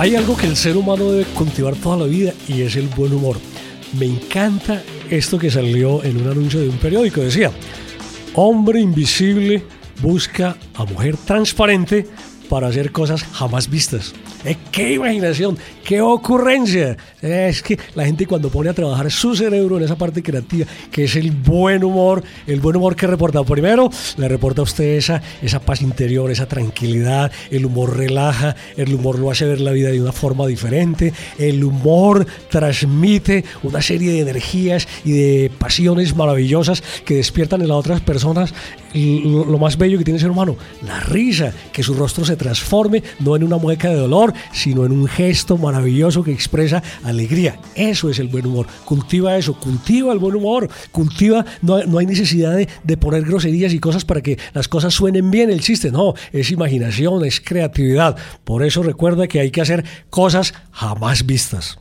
Hay algo que el ser humano debe cultivar toda la vida y es el buen humor. Me encanta esto que salió en un anuncio de un periódico. Decía, hombre invisible busca a mujer transparente para hacer cosas jamás vistas. Eh, ¡Qué imaginación! ¡Qué ocurrencia! Eh, es que la gente cuando pone a trabajar su cerebro en esa parte creativa, que es el buen humor, el buen humor que reporta primero, le reporta a usted esa, esa paz interior, esa tranquilidad, el humor relaja, el humor lo hace ver la vida de una forma diferente, el humor transmite una serie de energías y de pasiones maravillosas que despiertan en las otras personas lo, lo más bello que tiene el ser humano, la risa, que su rostro se transforme no en una mueca de dolor, sino en un gesto maravilloso que expresa alegría. Eso es el buen humor. Cultiva eso, cultiva el buen humor, cultiva, no, no hay necesidad de, de poner groserías y cosas para que las cosas suenen bien el chiste, no, es imaginación, es creatividad. Por eso recuerda que hay que hacer cosas jamás vistas.